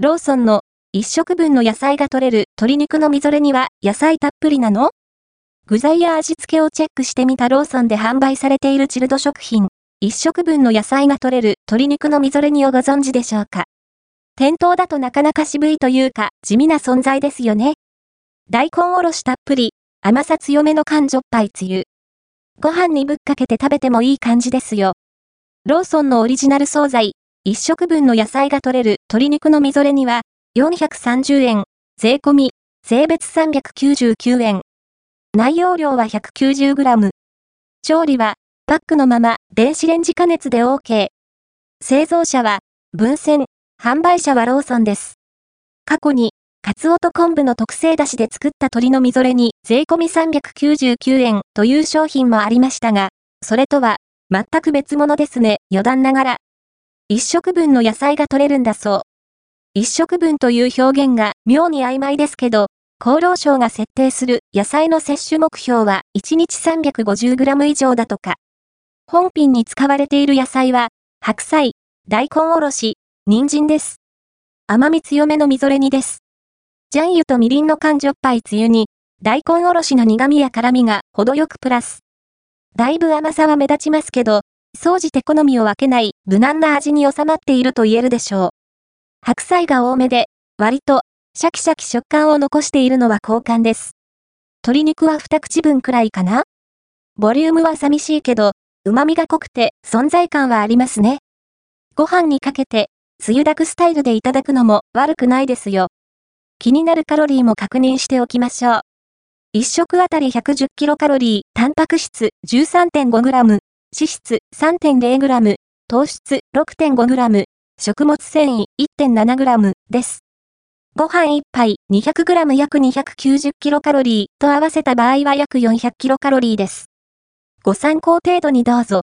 ローソンの1食分の野菜が取れる鶏肉のみぞれには野菜たっぷりなの？具材や味付けをチェックしてみたローソンで販売されているチルド食品。1食分の野菜が取れる鶏肉のみぞれ煮をご存知でしょうか？店頭だとなかなか渋いというか地味な存在ですよね。大根おろしたっぷり、甘さ強めの缶じょっぱいつゆ。ご飯にぶっかけて食べてもいい感じですよ。ローソンのオリジナル惣菜、1食分の野菜が取れる鶏肉のみぞれ煮は、430円、税込み、税別399円。内容量は 190g。調理は、パックのまま電子レンジ加熱で OK。製造者は、分線、販売者はローソンです。過去に、カツオと昆布の特製だしで作った鶏のみぞれに税込み399円という商品もありましたが、それとは全く別物ですね、余談ながら。一食分の野菜が取れるんだそう。一食分という表現が妙に曖昧ですけど、厚労省が設定する野菜の摂取目標は1日 350g 以上だとか。本品に使われている野菜は、白菜、大根おろし、人参です。甘み強めのみぞれ煮です。ジャン油とみりんの缶じょっぱいつゆに、大根おろしの苦味や辛味が程よくプラス。だいぶ甘さは目立ちますけど、総じて好みを分けない無難な味に収まっていると言えるでしょう。白菜が多めで、割と、シャキシャキ食感を残しているのは好感です。鶏肉は二口分くらいかなボリュームは寂しいけど、旨味が濃くて存在感はありますね。ご飯にかけて、つゆだくスタイルでいただくのも悪くないですよ。気になるカロリーも確認しておきましょう。1食あたり110キロカロリー、タンパク質 13.5g、脂質 3.0g、糖質 6.5g、食物繊維 1.7g です。ご飯1杯 200g 約 290kcal と合わせた場合は約 400kcal です。ご参考程度にどうぞ。